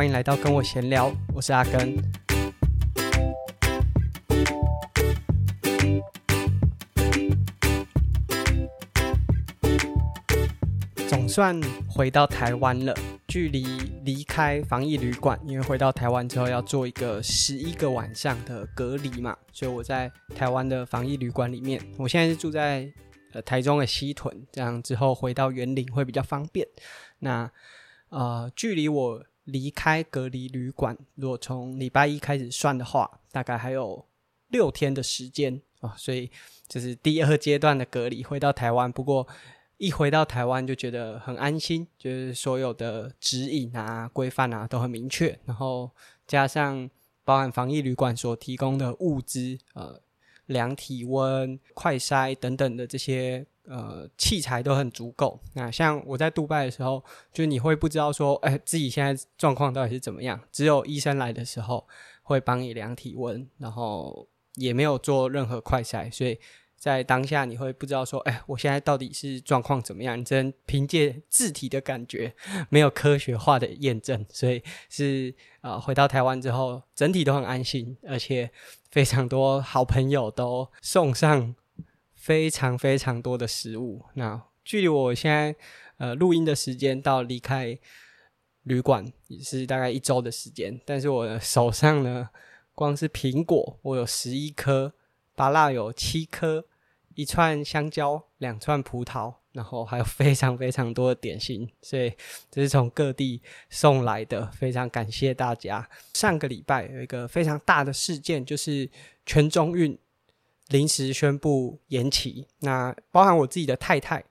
欢迎来到跟我闲聊，我是阿根。总算回到台湾了，距离离开防疫旅馆，因为回到台湾之后要做一个十一个晚上的隔离嘛，所以我在台湾的防疫旅馆里面，我现在是住在呃台中的西屯，这样之后回到园林会比较方便。那呃，距离我离开隔离旅馆，如果从礼拜一开始算的话，大概还有六天的时间啊，所以这是第二阶段的隔离，回到台湾。不过一回到台湾就觉得很安心，就是所有的指引啊、规范啊都很明确，然后加上包含防疫旅馆所提供的物资，呃，量体温、快筛等等的这些。呃，器材都很足够。那像我在杜拜的时候，就你会不知道说，哎，自己现在状况到底是怎么样？只有医生来的时候会帮你量体温，然后也没有做任何快筛，所以在当下你会不知道说，哎，我现在到底是状况怎么样？你只能凭借自体的感觉，没有科学化的验证，所以是啊、呃，回到台湾之后，整体都很安心，而且非常多好朋友都送上。非常非常多的食物。那距离我现在呃录音的时间到离开旅馆也是大概一周的时间，但是我的手上呢，光是苹果我有十一颗，芭乐有七颗，一串香蕉，两串葡萄，然后还有非常非常多的点心，所以这是从各地送来的，非常感谢大家。上个礼拜有一个非常大的事件，就是全中运。临时宣布延期，那包含我自己的太太，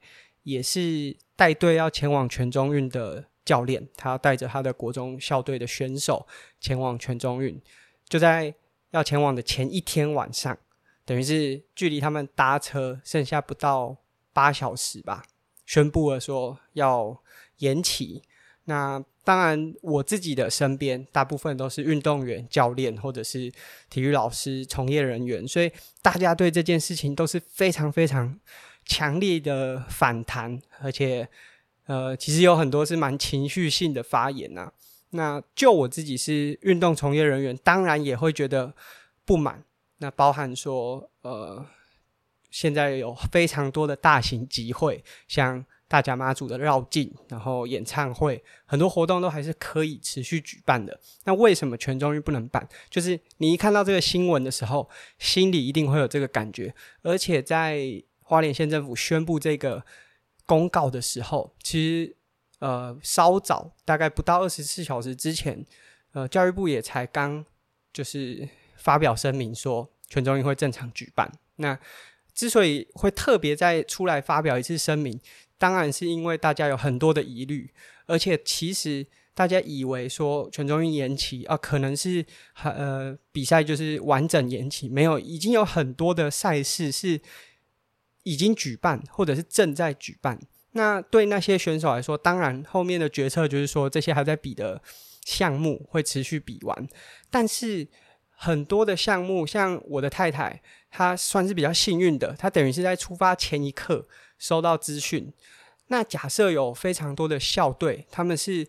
也是带队要前往全中运的教练，他带着他的国中校队的选手前往全中运，就在要前往的前一天晚上，等于是距离他们搭车剩下不到八小时吧，宣布了说要延期。那当然，我自己的身边大部分都是运动员、教练或者是体育老师、从业人员，所以大家对这件事情都是非常非常强烈的反弹，而且呃，其实有很多是蛮情绪性的发言呐、啊。那就我自己是运动从业人员，当然也会觉得不满。那包含说，呃，现在有非常多的大型集会，像。大甲妈祖的绕境，然后演唱会，很多活动都还是可以持续举办的。那为什么全中运不能办？就是你一看到这个新闻的时候，心里一定会有这个感觉。而且在花莲县政府宣布这个公告的时候，其实呃稍早，大概不到二十四小时之前，呃教育部也才刚就是发表声明说全中运会正常举办。那之所以会特别再出来发表一次声明，当然是因为大家有很多的疑虑，而且其实大家以为说全中运延期啊，可能是呃比赛就是完整延期，没有，已经有很多的赛事是已经举办或者是正在举办。那对那些选手来说，当然后面的决策就是说这些还在比的项目会持续比完，但是很多的项目，像我的太太，她算是比较幸运的，她等于是在出发前一刻。收到资讯，那假设有非常多的校队，他们是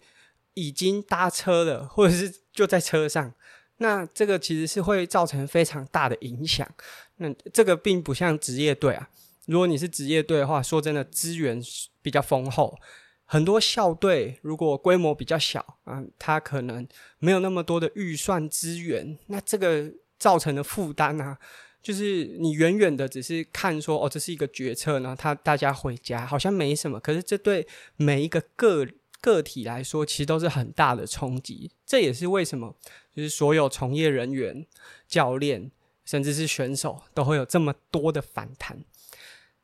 已经搭车了，或者是就在车上，那这个其实是会造成非常大的影响。那这个并不像职业队啊，如果你是职业队的话，说真的，资源比较丰厚，很多校队如果规模比较小啊，他可能没有那么多的预算资源，那这个造成的负担啊。就是你远远的只是看说哦，这是一个决策呢，他大家回家好像没什么，可是这对每一个个个体来说，其实都是很大的冲击。这也是为什么，就是所有从业人员、教练，甚至是选手，都会有这么多的反弹。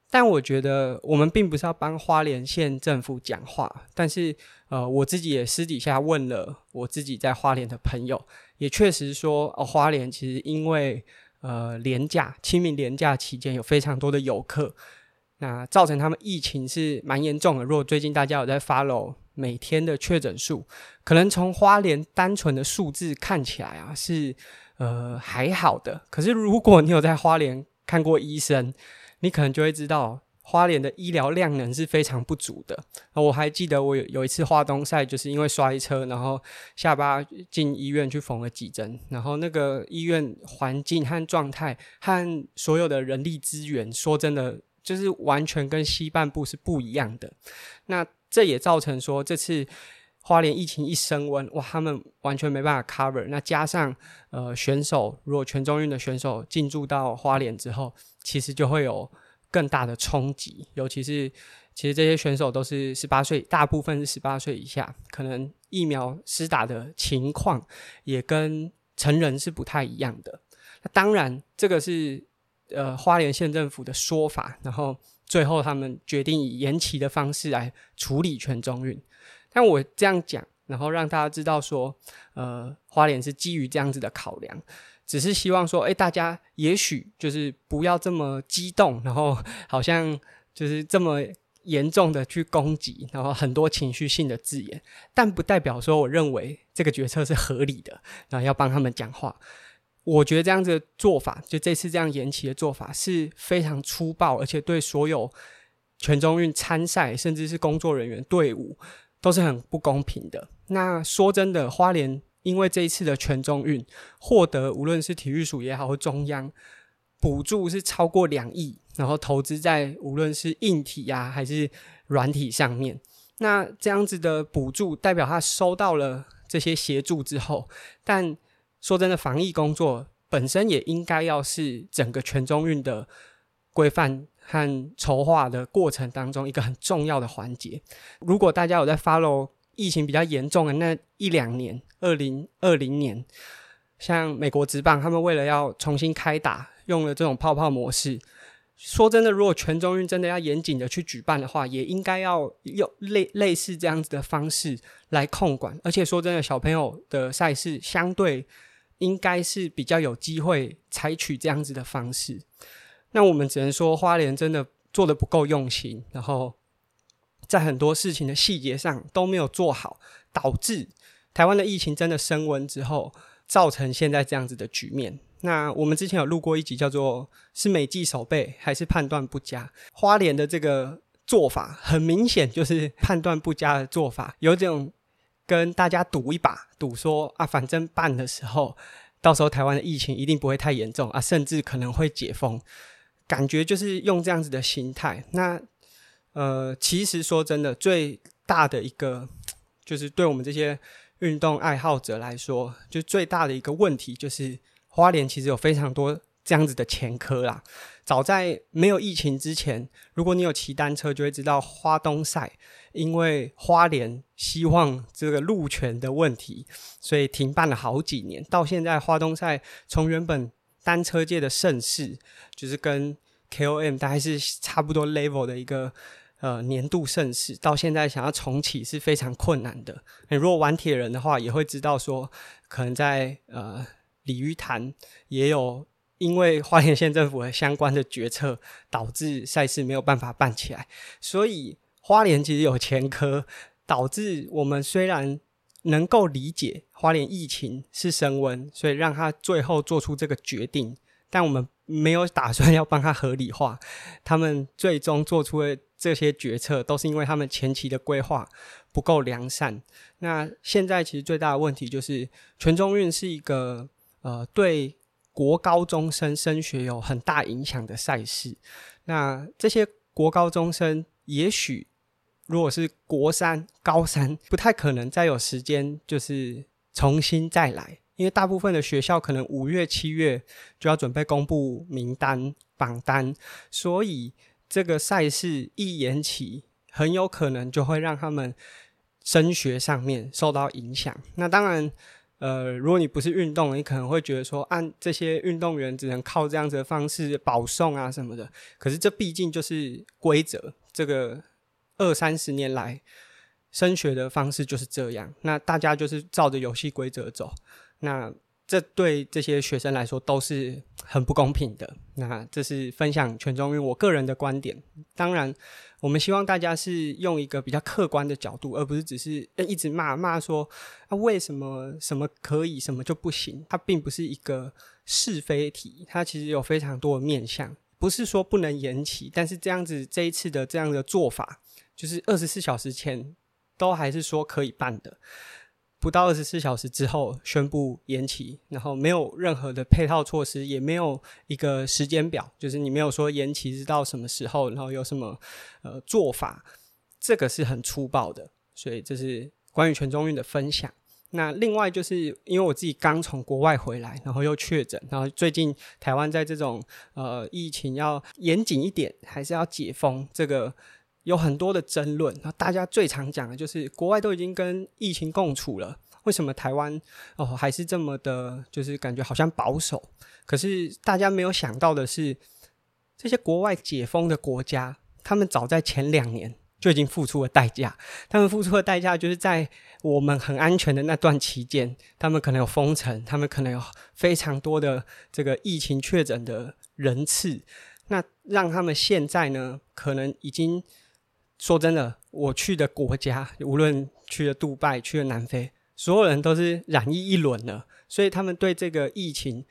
但我觉得我们并不是要帮花莲县政府讲话，但是呃，我自己也私底下问了我自己在花莲的朋友，也确实说哦，花莲其实因为。呃，连假清明连假期间有非常多的游客，那造成他们疫情是蛮严重的。如果最近大家有在 follow 每天的确诊数，可能从花莲单纯的数字看起来啊是呃还好的。可是如果你有在花莲看过医生，你可能就会知道花莲的医疗量能是非常不足的。我还记得我有有一次花东赛，就是因为摔车，然后下巴进医院去缝了几针，然后那个医院环境和状态和所有的人力资源，说真的，就是完全跟西半部是不一样的。那这也造成说这次。花莲疫情一升温，哇，他们完全没办法 cover。那加上呃选手，如果全中运的选手进驻到花莲之后，其实就会有更大的冲击。尤其是其实这些选手都是十八岁，大部分是十八岁以下，可能疫苗施打的情况也跟成人是不太一样的。那当然，这个是呃花莲县政府的说法，然后最后他们决定以延期的方式来处理全中运。但我这样讲，然后让大家知道说，呃，花莲是基于这样子的考量，只是希望说，哎，大家也许就是不要这么激动，然后 好像就是这么严重的去攻击，然后很多情绪性的字眼，但不代表说我认为这个决策是合理的，然后要帮他们讲话。我觉得这样子的做法，就这次这样延期的做法是非常粗暴，而且对所有全中运参赛甚至是工作人员队伍。都是很不公平的。那说真的，花莲因为这一次的全中运获得无论是体育署也好，或中央补助是超过两亿，然后投资在无论是硬体呀、啊、还是软体上面。那这样子的补助代表他收到了这些协助之后，但说真的，防疫工作本身也应该要是整个全中运的规范。和筹划的过程当中，一个很重要的环节。如果大家有在 follow 疫情比较严重的那一两年，二零二零年，像美国职棒，他们为了要重新开打，用了这种泡泡模式。说真的，如果全中运真的要严谨的去举办的话，也应该要用类类似这样子的方式来控管。而且说真的，小朋友的赛事相对应该是比较有机会采取这样子的方式。那我们只能说，花莲真的做的不够用心，然后在很多事情的细节上都没有做好，导致台湾的疫情真的升温之后，造成现在这样子的局面。那我们之前有录过一集，叫做“是美技守备还是判断不佳”。花莲的这个做法，很明显就是判断不佳的做法，有种跟大家赌一把，赌说啊，反正办的时候，到时候台湾的疫情一定不会太严重啊，甚至可能会解封。感觉就是用这样子的心态，那呃，其实说真的，最大的一个就是对我们这些运动爱好者来说，就最大的一个问题就是花莲其实有非常多这样子的前科啦。早在没有疫情之前，如果你有骑单车，就会知道花东赛因为花莲希望这个路权的问题，所以停办了好几年，到现在花东赛从原本单车界的盛事，就是跟 KOM 大概是差不多 level 的一个呃年度盛事，到现在想要重启是非常困难的。你如果玩铁人的话，也会知道说，可能在呃鲤鱼潭也有因为花莲县政府的相关的决策，导致赛事没有办法办起来。所以花莲其实有前科，导致我们虽然能够理解。花莲疫情是升温，所以让他最后做出这个决定。但我们没有打算要帮他合理化。他们最终做出的这些决策，都是因为他们前期的规划不够良善。那现在其实最大的问题就是，全中运是一个呃对国高中生升学有很大影响的赛事。那这些国高中生也许如果是国三、高三，不太可能再有时间就是。重新再来，因为大部分的学校可能五月、七月就要准备公布名单、榜单，所以这个赛事一延期，很有可能就会让他们升学上面受到影响。那当然，呃，如果你不是运动，你可能会觉得说，按这些运动员只能靠这样子的方式保送啊什么的。可是这毕竟就是规则，这个二三十年来。升学的方式就是这样，那大家就是照着游戏规则走，那这对这些学生来说都是很不公平的。那这是分享全中运我个人的观点，当然我们希望大家是用一个比较客观的角度，而不是只是一直骂骂说啊为什么什么可以，什么就不行。它并不是一个是非题，它其实有非常多的面向。不是说不能延期，但是这样子这一次的这样的做法，就是二十四小时前都还是说可以办的，不到二十四小时之后宣布延期，然后没有任何的配套措施，也没有一个时间表，就是你没有说延期是到什么时候，然后有什么呃做法，这个是很粗暴的，所以这是关于全中运的分享。那另外就是因为我自己刚从国外回来，然后又确诊，然后最近台湾在这种呃疫情要严谨一点，还是要解封，这个有很多的争论。那大家最常讲的就是国外都已经跟疫情共处了，为什么台湾哦还是这么的，就是感觉好像保守？可是大家没有想到的是，这些国外解封的国家，他们早在前两年。就已经付出了代价，他们付出的代价就是在我们很安全的那段期间，他们可能有封城，他们可能有非常多的这个疫情确诊的人次，那让他们现在呢，可能已经说真的，我去的国家，无论去了杜拜，去了南非，所有人都是染疫一轮了，所以他们对这个疫情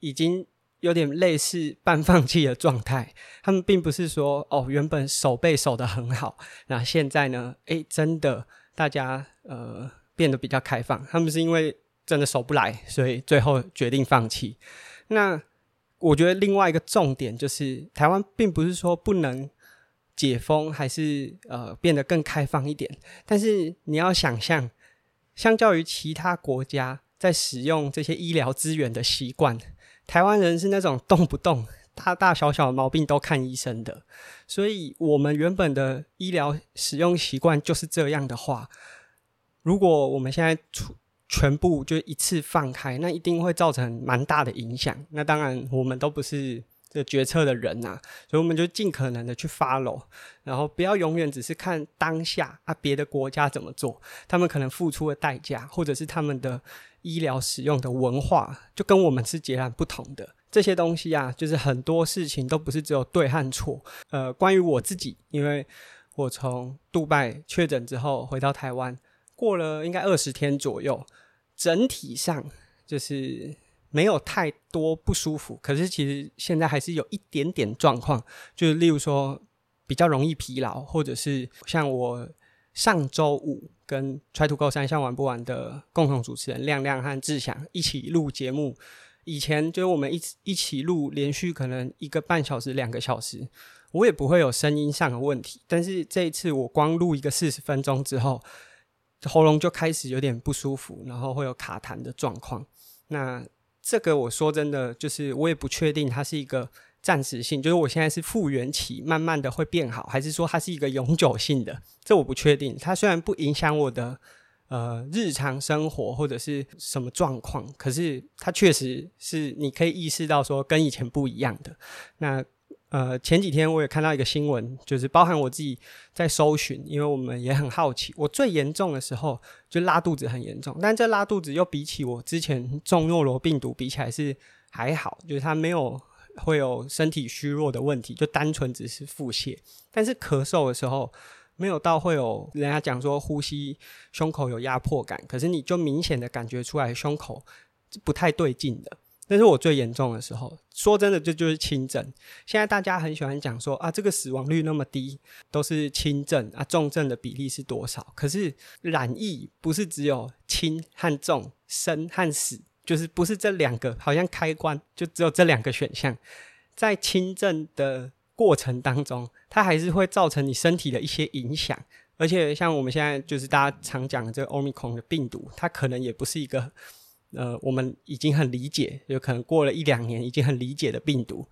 已经。有点类似半放弃的状态，他们并不是说哦，原本守备守得很好，那现在呢？诶，真的大家呃变得比较开放，他们是因为真的守不来，所以最后决定放弃。那我觉得另外一个重点就是，台湾并不是说不能解封，还是呃变得更开放一点，但是你要想象，相较于其他国家在使用这些医疗资源的习惯。台湾人是那种动不动大大小小的毛病都看医生的，所以我们原本的医疗使用习惯就是这样的话，如果我们现在全部就一次放开，那一定会造成蛮大的影响。那当然我们都不是这决策的人呐，所以我们就尽可能的去 follow，然后不要永远只是看当下啊，别的国家怎么做，他们可能付出的代价，或者是他们的。医疗使用的文化就跟我们是截然不同的。这些东西啊，就是很多事情都不是只有对和错。呃，关于我自己，因为我从杜拜确诊之后回到台湾，过了应该二十天左右，整体上就是没有太多不舒服。可是其实现在还是有一点点状况，就是例如说比较容易疲劳，或者是像我上周五。跟 Try to Go 三项玩不完的共同主持人亮亮和志祥一起录节目，以前就是我们一起一起录，连续可能一个半小时、两个小时，我也不会有声音上的问题。但是这一次我光录一个四十分钟之后，喉咙就开始有点不舒服，然后会有卡痰的状况。那这个我说真的，就是我也不确定它是一个。暂时性，就是我现在是复原期，慢慢的会变好，还是说它是一个永久性的？这我不确定。它虽然不影响我的呃日常生活或者是什么状况，可是它确实是你可以意识到说跟以前不一样的。那呃前几天我也看到一个新闻，就是包含我自己在搜寻，因为我们也很好奇。我最严重的时候就拉肚子很严重，但这拉肚子又比起我之前中诺罗病毒比起来是还好，就是它没有。会有身体虚弱的问题，就单纯只是腹泻。但是咳嗽的时候，没有到会有人家讲说呼吸胸口有压迫感，可是你就明显的感觉出来胸口不太对劲的。但是我最严重的时候，说真的，这就是轻症。现在大家很喜欢讲说啊，这个死亡率那么低，都是轻症啊，重症的比例是多少？可是染疫不是只有轻和重，生和死。就是不是这两个，好像开关就只有这两个选项，在轻症的过程当中，它还是会造成你身体的一些影响。而且像我们现在就是大家常讲的这个 Omicron 的病毒，它可能也不是一个呃我们已经很理解，有可能过了一两年已经很理解的病毒，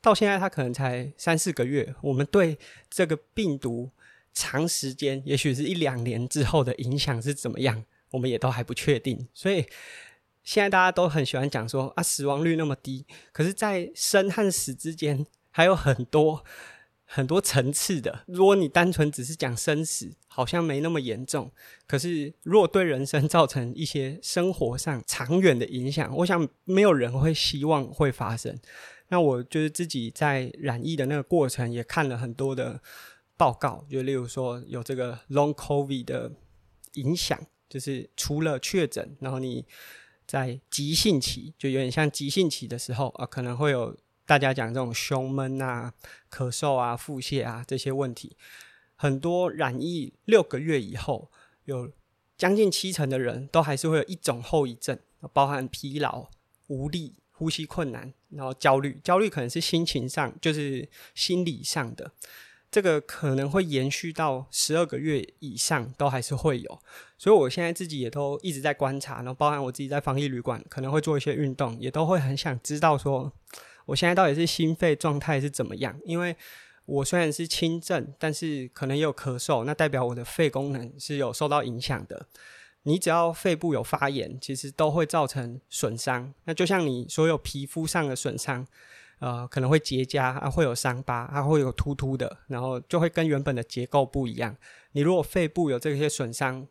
到现在它可能才三四个月，我们对这个病毒长时间，也许是一两年之后的影响是怎么样，我们也都还不确定，所以。现在大家都很喜欢讲说啊，死亡率那么低，可是，在生和死之间还有很多很多层次的。如果你单纯只是讲生死，好像没那么严重。可是，如果对人生造成一些生活上长远的影响，我想没有人会希望会发生。那我就是自己在染疫的那个过程，也看了很多的报告，就例如说有这个 Long COVID 的影响，就是除了确诊，然后你。在急性期，就有点像急性期的时候啊，可能会有大家讲这种胸闷啊、咳嗽啊、腹泻啊这些问题，很多染疫六个月以后，有将近七成的人都还是会有一种后遗症，包含疲劳、无力、呼吸困难，然后焦虑。焦虑可能是心情上，就是心理上的。这个可能会延续到十二个月以上，都还是会有。所以我现在自己也都一直在观察，然后包含我自己在防疫旅馆，可能会做一些运动，也都会很想知道说，我现在到底是心肺状态是怎么样？因为我虽然是轻症，但是可能也有咳嗽，那代表我的肺功能是有受到影响的。你只要肺部有发炎，其实都会造成损伤。那就像你所有皮肤上的损伤。呃，可能会结痂啊，会有伤疤，它会有突突的，然后就会跟原本的结构不一样。你如果肺部有这些损伤，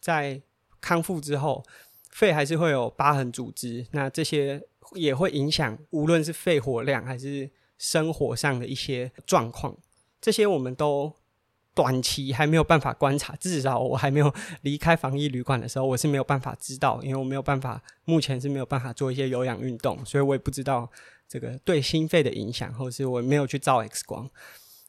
在康复之后，肺还是会有疤痕组织，那这些也会影响，无论是肺活量还是生活上的一些状况，这些我们都。短期还没有办法观察，至少我还没有离开防疫旅馆的时候，我是没有办法知道，因为我没有办法，目前是没有办法做一些有氧运动，所以我也不知道这个对心肺的影响，或是我没有去照 X 光，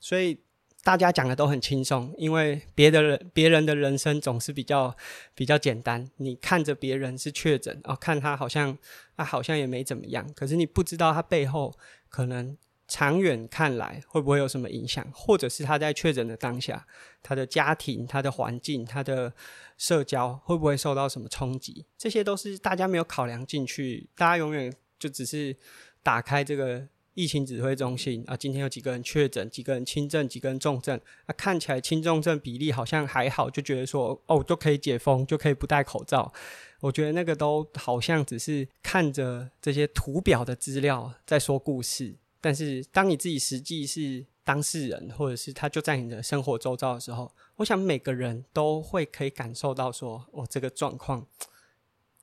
所以大家讲的都很轻松，因为别的人别人的人生总是比较比较简单，你看着别人是确诊哦，看他好像他好像也没怎么样，可是你不知道他背后可能。长远看来会不会有什么影响？或者是他在确诊的当下，他的家庭、他的环境、他的社交会不会受到什么冲击？这些都是大家没有考量进去。大家永远就只是打开这个疫情指挥中心啊，今天有几个人确诊，几个人轻症，几个人重症啊，看起来轻重症比例好像还好，就觉得说哦，就可以解封，就可以不戴口罩。我觉得那个都好像只是看着这些图表的资料在说故事。但是，当你自己实际是当事人，或者是他就在你的生活周遭的时候，我想每个人都会可以感受到说，哦，这个状况，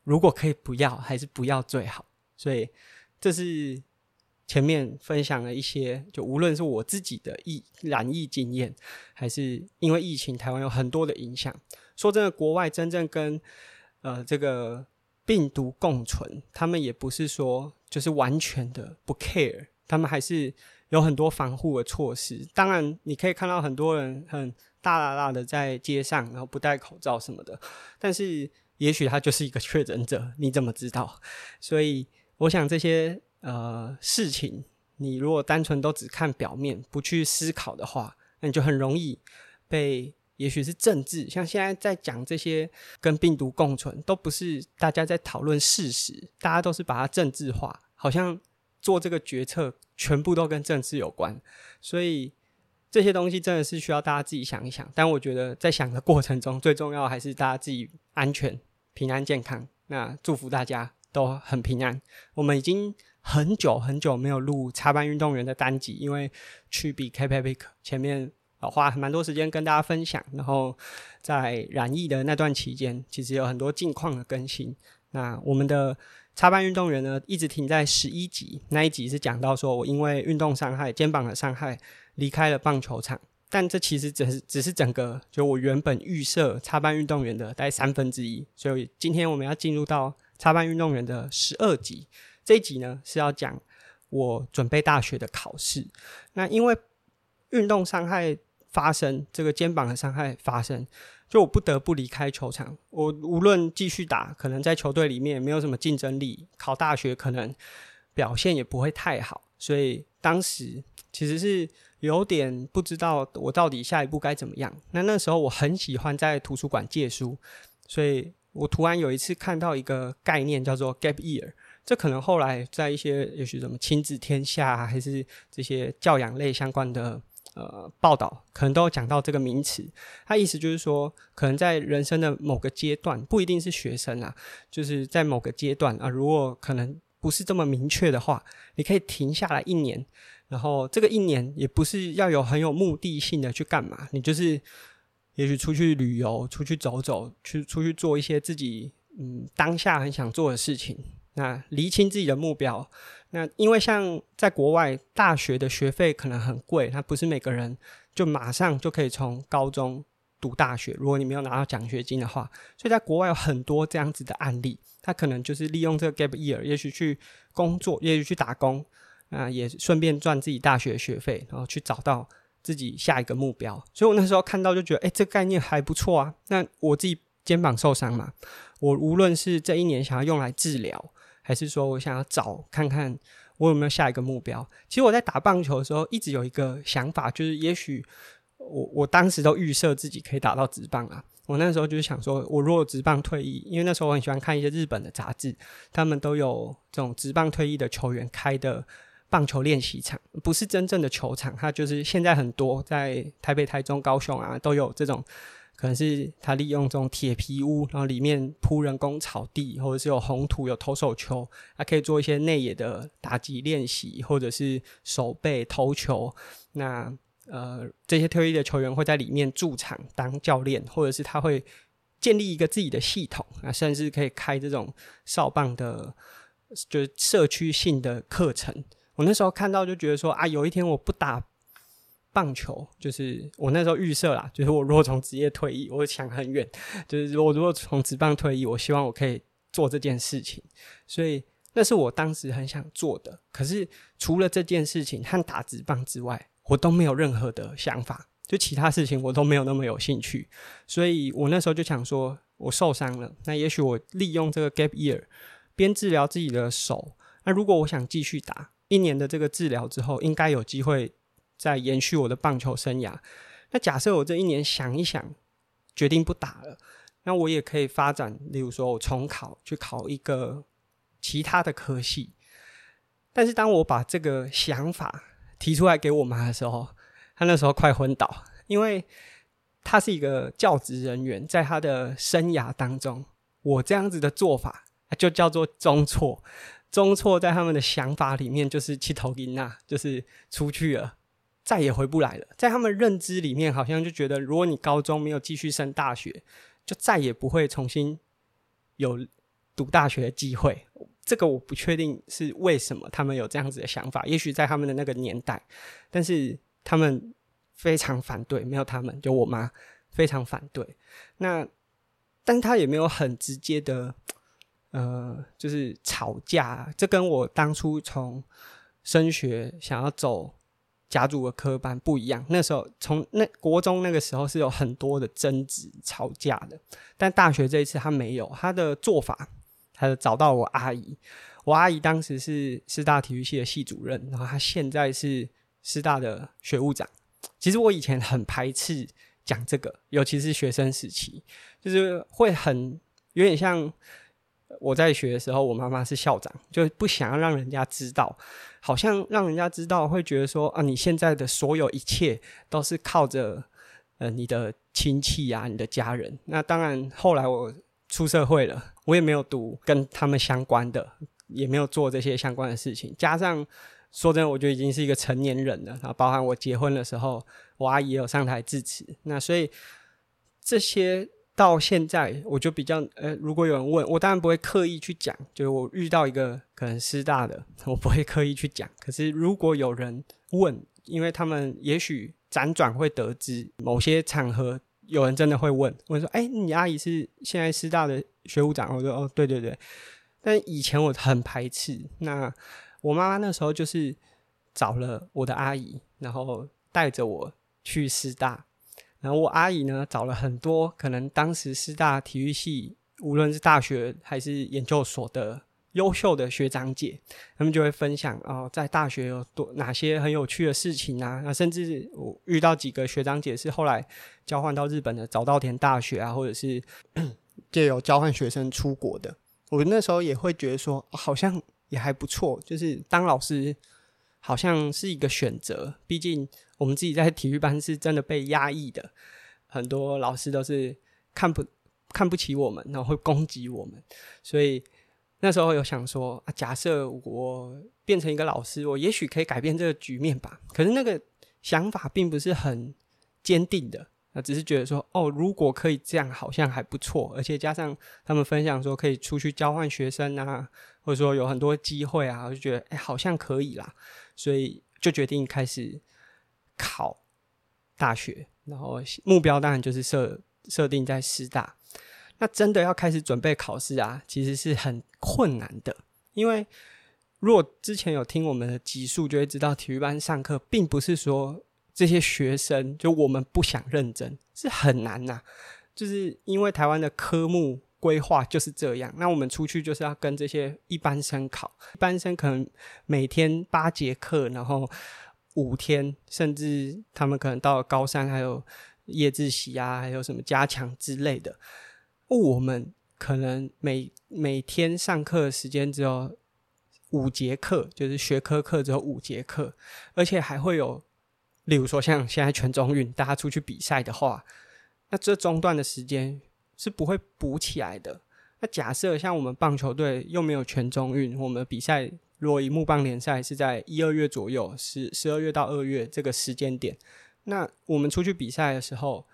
如果可以不要，还是不要最好。所以，这是前面分享了一些，就无论是我自己的疫染疫经验，还是因为疫情，台湾有很多的影响。说真的，国外真正跟呃这个病毒共存，他们也不是说就是完全的不 care。他们还是有很多防护的措施。当然，你可以看到很多人很大大大的在街上，然后不戴口罩什么的。但是，也许他就是一个确诊者，你怎么知道？所以，我想这些呃事情，你如果单纯都只看表面，不去思考的话，那你就很容易被，也许是政治，像现在在讲这些跟病毒共存，都不是大家在讨论事实，大家都是把它政治化，好像。做这个决策全部都跟政治有关，所以这些东西真的是需要大家自己想一想。但我觉得在想的过程中，最重要还是大家自己安全、平安、健康。那祝福大家都很平安。我们已经很久很久没有录插班运动员的单集，因为去比 Cape p i c 前面花蛮多时间跟大家分享，然后在染疫的那段期间，其实有很多近况的更新。那我们的。插班运动员呢，一直停在十一集，那一集是讲到说我因为运动伤害、肩膀的伤害离开了棒球场，但这其实只是只是整个就我原本预设插班运动员的大概三分之一，所以今天我们要进入到插班运动员的十二集，这一集呢是要讲我准备大学的考试，那因为运动伤害发生，这个肩膀的伤害发生。就我不得不离开球场，我无论继续打，可能在球队里面没有什么竞争力，考大学可能表现也不会太好，所以当时其实是有点不知道我到底下一步该怎么样。那那时候我很喜欢在图书馆借书，所以我突然有一次看到一个概念叫做 gap year，这可能后来在一些也许什么亲子天下还是这些教养类相关的。呃，报道可能都有讲到这个名词，它意思就是说，可能在人生的某个阶段，不一定是学生啊，就是在某个阶段啊，如果可能不是这么明确的话，你可以停下来一年，然后这个一年也不是要有很有目的性的去干嘛，你就是也许出去旅游，出去走走，去出去做一些自己嗯当下很想做的事情，那厘清自己的目标。那因为像在国外，大学的学费可能很贵，那不是每个人就马上就可以从高中读大学。如果你没有拿到奖学金的话，所以在国外有很多这样子的案例，他可能就是利用这个 gap year，也许去工作，也许去打工，啊，也顺便赚自己大学学费，然后去找到自己下一个目标。所以我那时候看到就觉得，哎，这个概念还不错啊。那我自己肩膀受伤嘛，我无论是这一年想要用来治疗，还是说我想要找看看我有没有下一个目标。其实我在打棒球的时候，一直有一个想法，就是也许我我当时都预设自己可以打到直棒啊。我那时候就是想说，我如果直棒退役，因为那时候我很喜欢看一些日本的杂志，他们都有这种直棒退役的球员开的棒球练习场，不是真正的球场，它就是现在很多在台北、台中、高雄啊都有这种，可能是他利用这种铁皮屋，然后里面铺人工草地，或者是有红土、有投手球，还可以做一些内野的打击练习，或者是守备投球。那呃，这些退役的球员会在里面驻场当教练，或者是他会建立一个自己的系统啊，甚至可以开这种哨棒的，就是社区性的课程。我那时候看到就觉得说啊，有一天我不打棒球，就是我那时候预设啦，就是我如果从职业退役，我会想很远，就是我如果从职棒退役，我希望我可以做这件事情，所以那是我当时很想做的。可是除了这件事情和打职棒之外，我都没有任何的想法，就其他事情我都没有那么有兴趣，所以我那时候就想说，我受伤了，那也许我利用这个 gap year 边治疗自己的手，那如果我想继续打一年的这个治疗之后，应该有机会再延续我的棒球生涯。那假设我这一年想一想，决定不打了，那我也可以发展，例如说我重考去考一个其他的科系。但是当我把这个想法提出来给我妈的时候，她那时候快昏倒，因为她是一个教职人员，在她的生涯当中，我这样子的做法就叫做中错。中错在他们的想法里面就是气头赢呐，就是出去了，再也回不来了。在他们认知里面，好像就觉得，如果你高中没有继续升大学，就再也不会重新有读大学的机会。这个我不确定是为什么他们有这样子的想法，也许在他们的那个年代，但是他们非常反对，没有他们，就我妈非常反对。那，但他也没有很直接的，呃，就是吵架。这跟我当初从升学想要走甲组的科班不一样。那时候从那国中那个时候是有很多的争执、吵架的，但大学这一次他没有，他的做法。他就找到我阿姨，我阿姨当时是师大体育系的系主任，然后她现在是师大的学务长。其实我以前很排斥讲这个，尤其是学生时期，就是会很有点像我在学的时候，我妈妈是校长，就不想要让人家知道，好像让人家知道会觉得说啊，你现在的所有一切都是靠着呃你的亲戚啊，你的家人。那当然，后来我。出社会了，我也没有读跟他们相关的，也没有做这些相关的事情。加上说真的，我就已经是一个成年人了。然后，包含我结婚的时候，我阿姨也有上台致辞。那所以这些到现在，我就比较呃，如果有人问我，当然不会刻意去讲。就是我遇到一个可能师大的，我不会刻意去讲。可是如果有人问，因为他们也许辗转会得知某些场合。有人真的会问，问说：“哎、你阿姨是现在师大的学务长？”我说：“哦，对对对。”但以前我很排斥。那我妈妈那时候就是找了我的阿姨，然后带着我去师大。然后我阿姨呢，找了很多可能当时师大体育系，无论是大学还是研究所的。优秀的学长姐，他们就会分享哦，在大学有多哪些很有趣的事情啊？那甚至我遇到几个学长姐是后来交换到日本的早稻田大学啊，或者是 借由交换学生出国的。我那时候也会觉得说，好像也还不错，就是当老师好像是一个选择。毕竟我们自己在体育班是真的被压抑的，很多老师都是看不看不起我们，然后会攻击我们，所以。那时候有想说啊，假设我变成一个老师，我也许可以改变这个局面吧。可是那个想法并不是很坚定的，那只是觉得说，哦，如果可以这样，好像还不错。而且加上他们分享说可以出去交换学生啊，或者说有很多机会啊，我就觉得哎，好像可以啦。所以就决定开始考大学，然后目标当然就是设设定在师大。那真的要开始准备考试啊，其实是很困难的，因为如果之前有听我们的集数，就会知道体育班上课并不是说这些学生就我们不想认真，是很难呐、就是因为台湾的科目规划就是这样，那我们出去就是要跟这些一般生考，一般生可能每天八节课，然后五天，甚至他们可能到了高三还有夜自习啊，还有什么加强之类的，我们可能每每天上课的时间只有。五节课就是学科课只有五节课，而且还会有，例如说像现在全中运，大家出去比赛的话，那这中断的时间是不会补起来的。那假设像我们棒球队又没有全中运，我们比赛如果以木棒联赛是在一二月左右，十十二月到二月这个时间点，那我们出去比赛的时候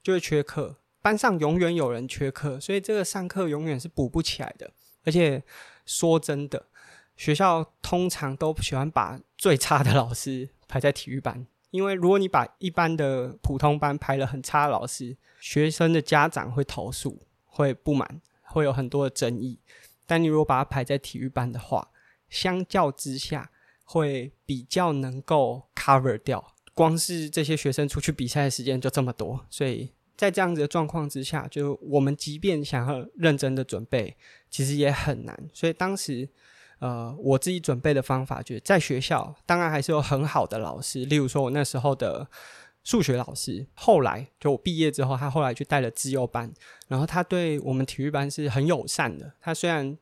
就会缺课，班上永远有人缺课，所以这个上课永远是补不起来的。而且说真的。学校通常都喜欢把最差的老师排在体育班，因为如果你把一般的普通班排了很差的老师，学生的家长会投诉，会不满，会有很多的争议。但你如果把它排在体育班的话，相较之下会比较能够 cover 掉。光是这些学生出去比赛的时间就这么多，所以在这样子的状况之下，就我们即便想要认真的准备，其实也很难。所以当时。呃，我自己准备的方法就是在学校，当然还是有很好的老师，例如说我那时候的数学老师，后来就我毕业之后，他后来去带了自幼班，然后他对我们体育班是很友善的。他虽然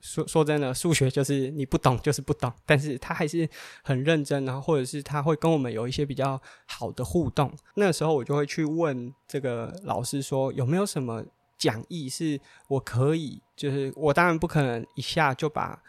说说真的，数学就是你不懂就是不懂，但是他还是很认真，然后或者是他会跟我们有一些比较好的互动。那时候我就会去问这个老师说，有没有什么讲义是我可以，就是我当然不可能一下就把。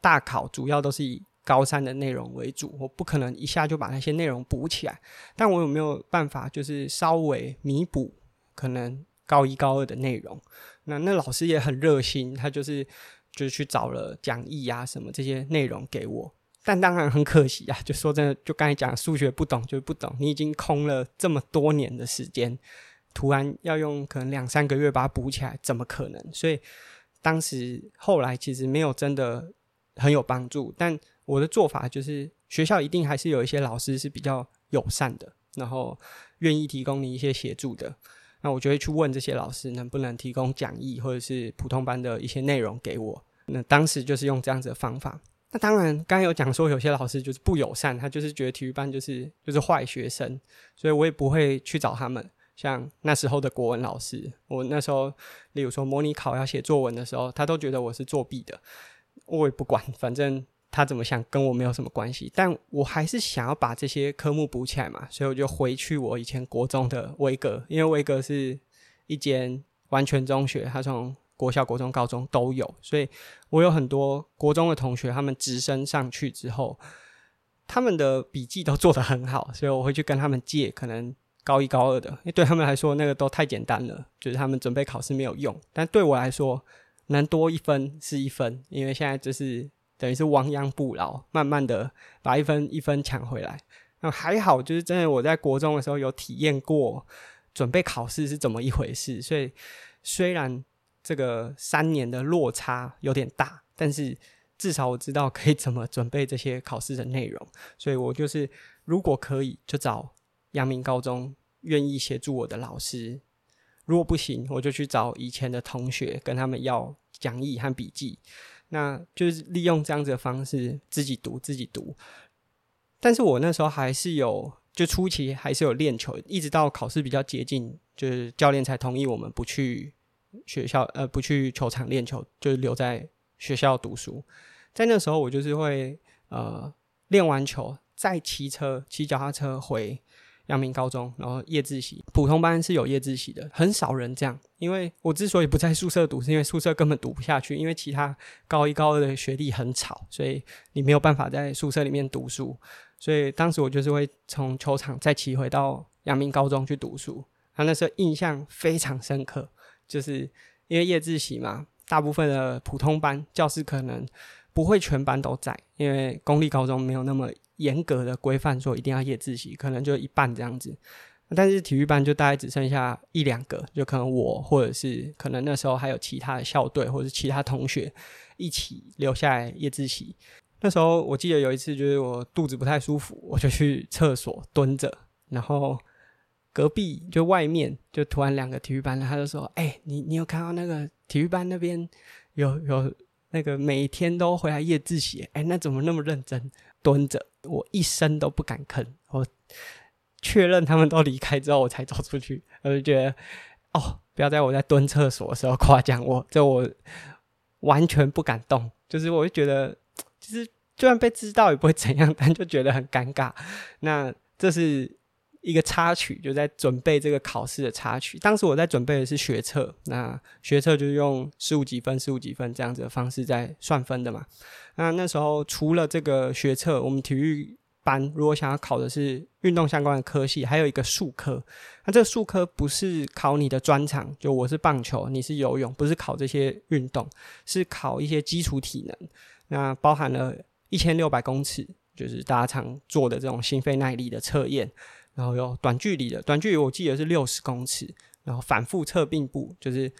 大考主要都是以高三的内容为主，我不可能一下就把那些内容补起来。但我有没有办法，就是稍微弥补可能高一高二的内容？那那老师也很热心，他就是就是去找了讲义啊什么这些内容给我。但当然很可惜啊，就说真的，就刚才讲数学不懂就是不懂，你已经空了这么多年的时间，突然要用可能两三个月把它补起来，怎么可能？所以当时后来其实没有真的。很有帮助，但我的做法就是，学校一定还是有一些老师是比较友善的，然后愿意提供你一些协助的。那我就会去问这些老师能不能提供讲义或者是普通班的一些内容给我。那当时就是用这样子的方法。那当然，刚刚有讲说有些老师就是不友善，他就是觉得体育班就是就是坏学生，所以我也不会去找他们。像那时候的国文老师，我那时候例如说模拟考要写作文的时候，他都觉得我是作弊的。我也不管，反正他怎么想跟我没有什么关系。但我还是想要把这些科目补起来嘛，所以我就回去我以前国中的威格，因为威格是一间完全中学，他从国小、国中、高中都有，所以我有很多国中的同学，他们直升上去之后，他们的笔记都做得很好，所以我会去跟他们借，可能高一、高二的，因为对他们来说那个都太简单了，就是他们准备考试没有用，但对我来说。能多一分是一分，因为现在就是等于是亡羊补牢，慢慢的把一分一分抢回来。那还好，就是真的我在国中的时候有体验过准备考试是怎么一回事，所以虽然这个三年的落差有点大，但是至少我知道可以怎么准备这些考试的内容。所以我就是如果可以，就找阳明高中愿意协助我的老师。如果不行，我就去找以前的同学，跟他们要讲义和笔记，那就是利用这样子的方式自己读自己读。但是我那时候还是有，就初期还是有练球，一直到考试比较接近，就是教练才同意我们不去学校，呃，不去球场练球，就是留在学校读书。在那时候，我就是会呃练完球再骑车，骑脚踏车回。阳明高中，然后夜自习，普通班是有夜自习的，很少人这样。因为我之所以不在宿舍读，是因为宿舍根本读不下去，因为其他高一高二的学弟很吵，所以你没有办法在宿舍里面读书。所以当时我就是会从球场再骑回到阳明高中去读书。他那时候印象非常深刻，就是因为夜自习嘛，大部分的普通班教室可能不会全班都在，因为公立高中没有那么。严格的规范说一定要夜自习，可能就一半这样子。但是体育班就大概只剩下一两个，就可能我或者是可能那时候还有其他的校队或者是其他同学一起留下来夜自习。那时候我记得有一次，就是我肚子不太舒服，我就去厕所蹲着，然后隔壁就外面就突然两个体育班，他就说：“哎、你你有看到那个体育班那边有有那个每天都回来夜自习？哎、那怎么那么认真蹲着？我一声都不敢吭。我确认他们都离开之后，我才走出去。我就觉得，哦，不要在我在蹲厕所的时候夸奖我，这我完全不敢动。就是我就觉得。”其实就算被知道也不会怎样，但就觉得很尴尬。那这是一个插曲，就在准备这个考试的插曲。当时我在准备的是学测，那学测就是用十五几分、十五几分这样子的方式在算分的嘛。那那时候除了这个学测，我们体育班如果想要考的是运动相关的科系，还有一个术科。那这个术科不是考你的专长，就我是棒球，你是游泳，不是考这些运动，是考一些基础体能。那包含了一千六百公尺，就是大家常做的这种心肺耐力的测验，然后有短距离的，短距离我记得是六十公尺，然后反复测并步，就是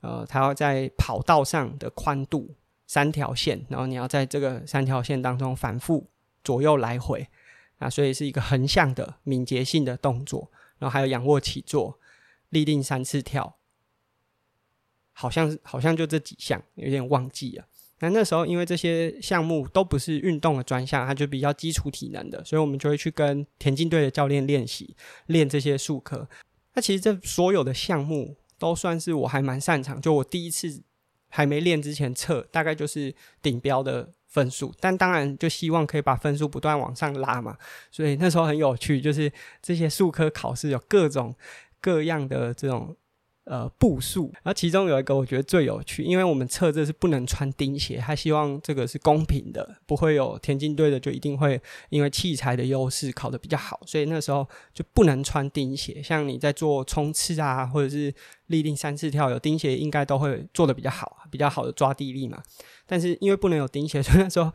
呃，它要在跑道上的宽度三条线，然后你要在这个三条线当中反复左右来回，啊，所以是一个横向的敏捷性的动作，然后还有仰卧起坐、立定三次跳，好像是好像就这几项，有点忘记了。那那时候，因为这些项目都不是运动的专项，它就比较基础体能的，所以我们就会去跟田径队的教练练习练这些术科。那其实这所有的项目都算是我还蛮擅长，就我第一次还没练之前测，大概就是顶标的分数。但当然就希望可以把分数不断往上拉嘛。所以那时候很有趣，就是这些数科考试有各种各样的这种。呃，步数，然后其中有一个我觉得最有趣，因为我们测这是不能穿钉鞋，他希望这个是公平的，不会有田径队的就一定会因为器材的优势考得比较好，所以那时候就不能穿钉鞋。像你在做冲刺啊，或者是立定三次跳，有钉鞋应该都会做得比较好，比较好的抓地力嘛。但是因为不能有钉鞋，所以那时候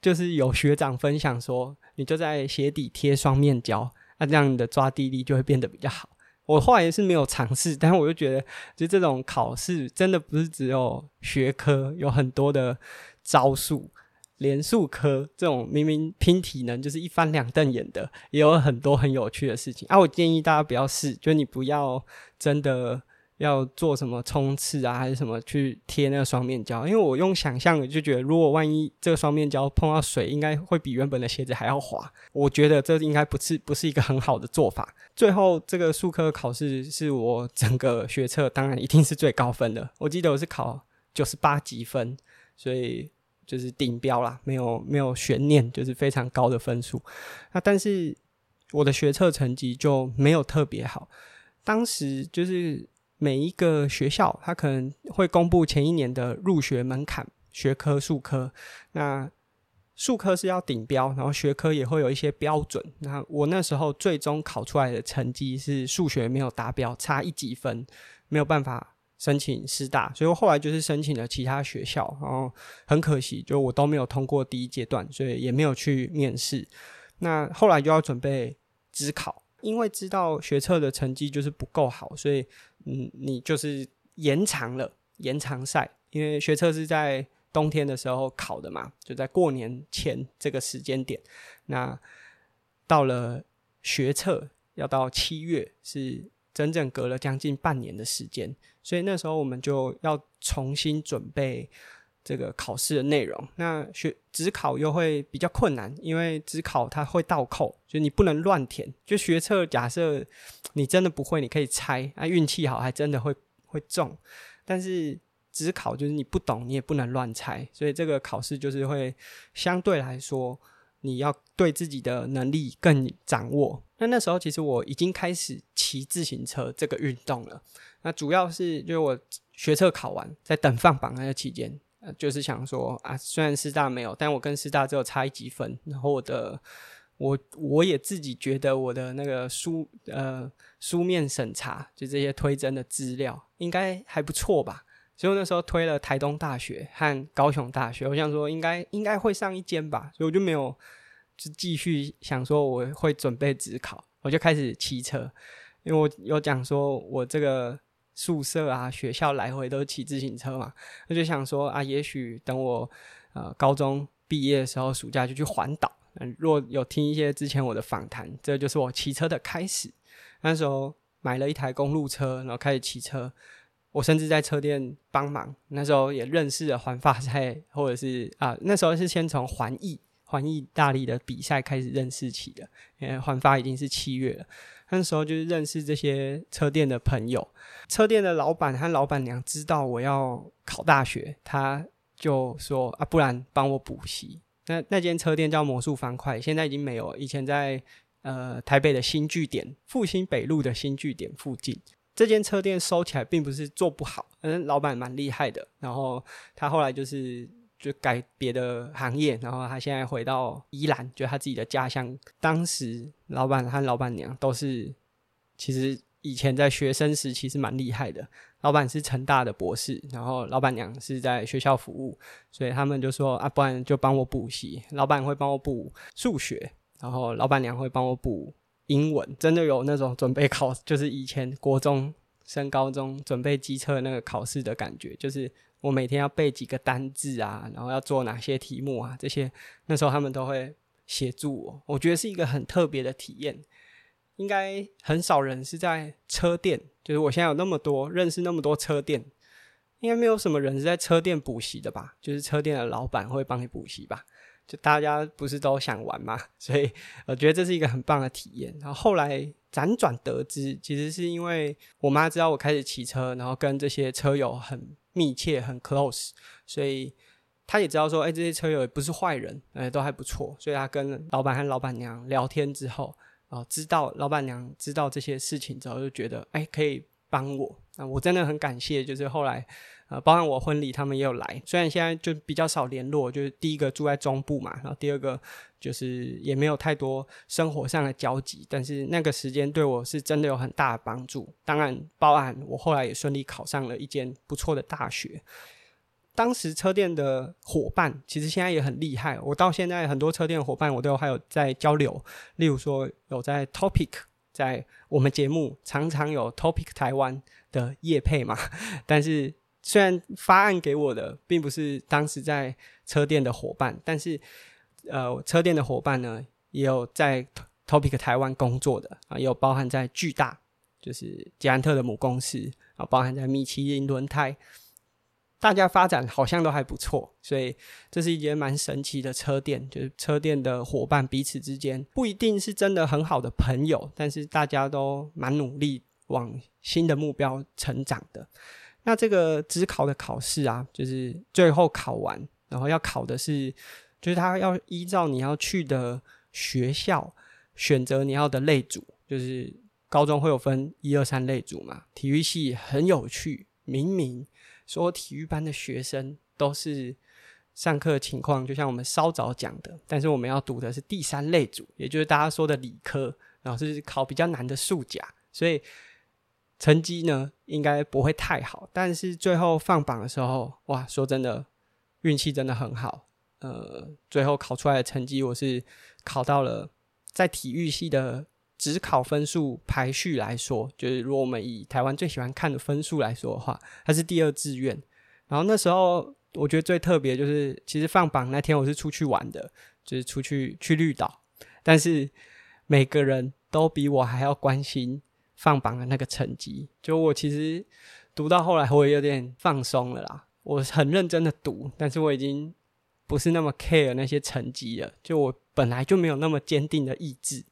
就是有学长分享说，你就在鞋底贴双面胶，那这样你的抓地力就会变得比较好。我后来也是没有尝试，但是我就觉得，就这种考试真的不是只有学科，有很多的招数，连数科这种明明拼体能就是一翻两瞪眼的，也有很多很有趣的事情啊！我建议大家不要试，就你不要真的。要做什么冲刺啊，还是什么去贴那个双面胶？因为我用想象的就觉得，如果万一这个双面胶碰到水，应该会比原本的鞋子还要滑。我觉得这应该不是不是一个很好的做法。最后这个术科考试是我整个学测，当然一定是最高分的。我记得我是考九十八级分，所以就是顶标啦，没有没有悬念，就是非常高的分数。那但是我的学测成绩就没有特别好，当时就是。每一个学校，它可能会公布前一年的入学门槛，学科、数科。那术科是要顶标，然后学科也会有一些标准。那我那时候最终考出来的成绩是数学没有达标，差一级分，没有办法申请师大。所以我后来就是申请了其他学校，然后很可惜，就我都没有通过第一阶段，所以也没有去面试。那后来就要准备指考。因为知道学测的成绩就是不够好，所以嗯，你就是延长了延长赛。因为学测是在冬天的时候考的嘛，就在过年前这个时间点。那到了学测要到七月，是整整隔了将近半年的时间，所以那时候我们就要重新准备。这个考试的内容，那学只考又会比较困难，因为只考它会倒扣，就你不能乱填。就学测，假设你真的不会，你可以猜，啊，运气好还真的会会中。但是只考就是你不懂，你也不能乱猜，所以这个考试就是会相对来说，你要对自己的能力更掌握。那那时候其实我已经开始骑自行车这个运动了，那主要是就是我学测考完，在等放榜那个期间。就是想说啊，虽然师大没有，但我跟师大只有差一级分。然后我的，我我也自己觉得我的那个书呃书面审查，就这些推甄的资料应该还不错吧。所以我那时候推了台东大学和高雄大学，我想说应该应该会上一间吧。所以我就没有就继续想说我会准备指考。我就开始骑车，因为我有讲说我这个宿舍啊、学校来回都骑自行车嘛，我就想说啊，也许等我呃高中毕业的时候，暑假就去环岛。嗯，如果有听一些之前我的访谈，这就是我骑车的开始。那时候买了一台公路车，然后开始骑车。我甚至在车店帮忙，那时候也认识了环法赛，或者是啊，那时候是先从环意、环意大利的比赛开始认识起的。因为环法已经是七月了，那时候就是认识这些车店的朋友，车店的老板和老板娘知道我要考大学，他就说啊，不然帮我补习。那那间车店叫魔术方块，现在已经没有了，以前在呃台北的新据点，复兴北路的新据点附近。这间车店收起来并不是做不好，嗯，老板蛮厉害的。然后他后来就是就改别的行业，然后他现在回到宜兰，就他自己的家乡。当时老板和老板娘都是，其实以前在学生时期是蛮厉害的。老板是成大的博士，然后老板娘是在学校服务，所以他们就说啊，不然就帮我补习。老板会帮我补数学，然后老板娘会帮我补。英文真的有那种准备考，就是以前国中升高中准备机车那个考试的感觉，就是我每天要背几个单字啊，然后要做哪些题目啊，这些那时候他们都会协助我，我觉得是一个很特别的体验。应该很少人是在车店，就是我现在有那么多认识那么多车店，应该没有什么人是在车店补习的吧？就是车店的老板会帮你补习吧？就大家不是都想玩嘛，所以我觉得这是一个很棒的体验。然后后来辗转得知，其实是因为我妈知道我开始骑车，然后跟这些车友很密切、很 close，所以他也知道说，哎，这些车友也不是坏人，哎，都还不错。所以他跟老板和老板娘聊天之后，啊，知道老板娘知道这些事情之后，就觉得哎，可以帮我。那我真的很感谢，就是后来。呃，包含我婚礼，他们也有来。虽然现在就比较少联络，就是第一个住在中部嘛，然后第二个就是也没有太多生活上的交集，但是那个时间对我是真的有很大的帮助。当然，包含我后来也顺利考上了一间不错的大学。当时车店的伙伴其实现在也很厉害，我到现在很多车店伙伴我都还有在交流，例如说有在 Topic，在我们节目常常有 Topic 台湾的业配嘛，但是。虽然发案给我的并不是当时在车店的伙伴，但是呃，车店的伙伴呢，也有在 Topic 台湾工作的啊，也有包含在巨大，就是捷安特的母公司啊，包含在米其林轮胎，大家发展好像都还不错，所以这是一间蛮神奇的车店，就是车店的伙伴彼此之间不一定是真的很好的朋友，但是大家都蛮努力往新的目标成长的。那这个指考的考试啊，就是最后考完，然后要考的是，就是他要依照你要去的学校选择你要的类组，就是高中会有分一二三类组嘛。体育系很有趣，明明说体育班的学生都是上课情况，就像我们稍早讲的，但是我们要读的是第三类组，也就是大家说的理科，然后是考比较难的数甲，所以。成绩呢，应该不会太好，但是最后放榜的时候，哇，说真的，运气真的很好。呃，最后考出来的成绩，我是考到了在体育系的只考分数排序来说，就是如果我们以台湾最喜欢看的分数来说的话，它是第二志愿。然后那时候我觉得最特别就是，其实放榜那天我是出去玩的，就是出去去绿岛，但是每个人都比我还要关心。放榜的那个成绩，就我其实读到后来，我也有点放松了啦。我很认真的读，但是我已经不是那么 care 那些成绩了。就我本来就没有那么坚定的意志。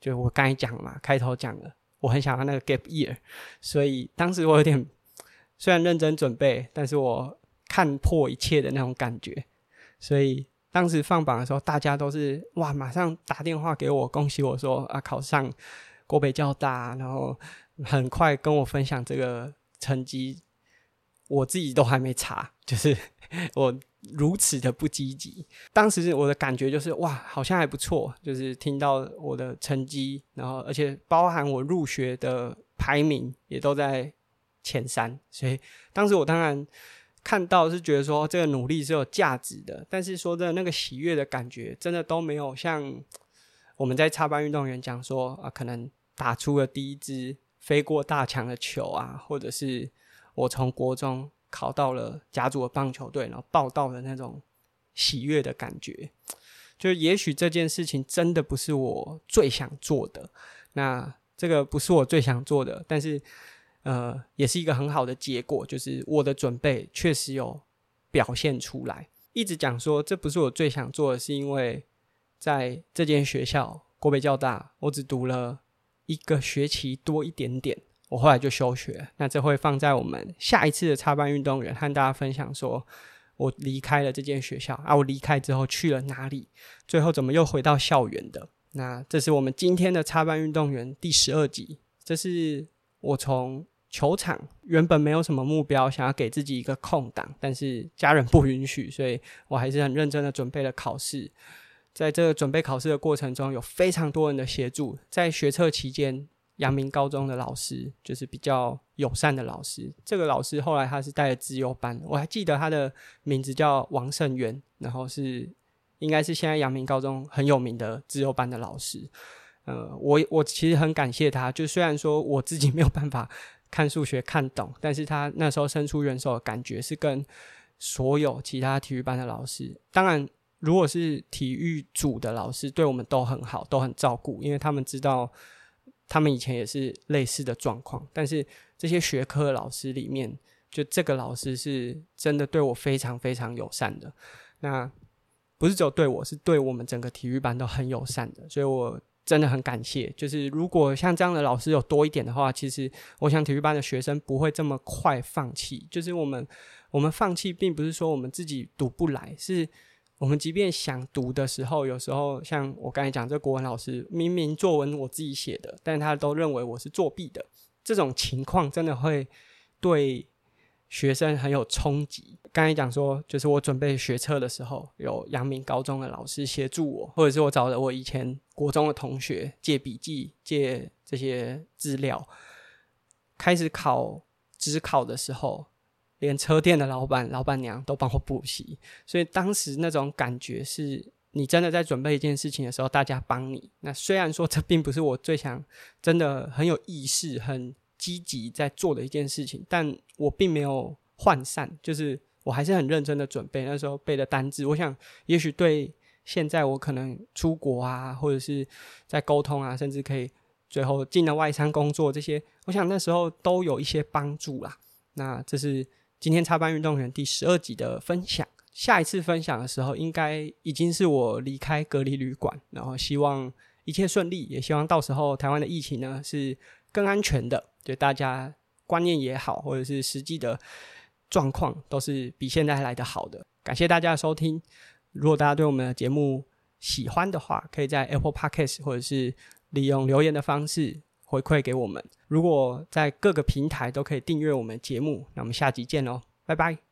就我刚才讲嘛，开头讲了，我很想要那个 gap year，所以当时我有点虽然认真准备，但是我看破一切的那种感觉。所以当时放榜的时候，大家都是哇，马上打电话给我，恭喜我说啊，考上。国北教大，然后很快跟我分享这个成绩，我自己都还没查，就是 我如此的不积极。当时我的感觉就是哇，好像还不错，就是听到我的成绩，然后而且包含我入学的排名也都在前三，所以当时我当然看到是觉得说这个努力是有价值的，但是说的，那个喜悦的感觉真的都没有像。我们在插班运动员讲说啊，可能打出了第一支飞过大墙的球啊，或者是我从国中考到了甲组的棒球队，然后报到的那种喜悦的感觉。就也许这件事情真的不是我最想做的，那这个不是我最想做的，但是呃，也是一个很好的结果，就是我的准备确实有表现出来。一直讲说这不是我最想做的，是因为在这间学校国北教大，我只读了一个学期多一点点，我后来就休学。那这会放在我们下一次的插班运动员和大家分享说。我离开了这间学校啊！我离开之后去了哪里？最后怎么又回到校园的？那这是我们今天的插班运动员第十二集。这是我从球场原本没有什么目标，想要给自己一个空档，但是家人不允许，所以我还是很认真的准备了考试。在这个准备考试的过程中，有非常多人的协助，在学测期间。阳明高中的老师就是比较友善的老师。这个老师后来他是带了资优班，我还记得他的名字叫王胜元，然后是应该是现在阳明高中很有名的资优班的老师。呃，我我其实很感谢他，就虽然说我自己没有办法看数学看懂，但是他那时候伸出援手的感觉是跟所有其他体育班的老师，当然如果是体育组的老师，对我们都很好，都很照顾，因为他们知道。他们以前也是类似的状况，但是这些学科老师里面，就这个老师是真的对我非常非常友善的。那不是只有对我，是对我们整个体育班都很友善的，所以我真的很感谢。就是如果像这样的老师有多一点的话，其实我想体育班的学生不会这么快放弃。就是我们我们放弃，并不是说我们自己读不来，是。我们即便想读的时候，有时候像我刚才讲，这国文老师明明作文我自己写的，但他都认为我是作弊的。这种情况真的会对学生很有冲击。刚才讲说，就是我准备学测的时候，有阳明高中的老师协助我，或者是我找了我以前国中的同学借笔记、借这些资料，开始考指考的时候。连车店的老板、老板娘都帮我补习，所以当时那种感觉是，你真的在准备一件事情的时候，大家帮你。那虽然说这并不是我最想、真的很有意识、很积极在做的一件事情，但我并没有涣散，就是我还是很认真的准备。那时候背的单字，我想也许对现在我可能出国啊，或者是在沟通啊，甚至可以最后进了外商工作这些，我想那时候都有一些帮助啦。那这是。今天插班运动员第十二集的分享，下一次分享的时候，应该已经是我离开隔离旅馆，然后希望一切顺利，也希望到时候台湾的疫情呢是更安全的，就大家观念也好，或者是实际的状况都是比现在来的好的。感谢大家的收听，如果大家对我们的节目喜欢的话，可以在 Apple Podcast 或者是利用留言的方式。回馈给我们，如果在各个平台都可以订阅我们节目，那我们下集见喽，拜拜。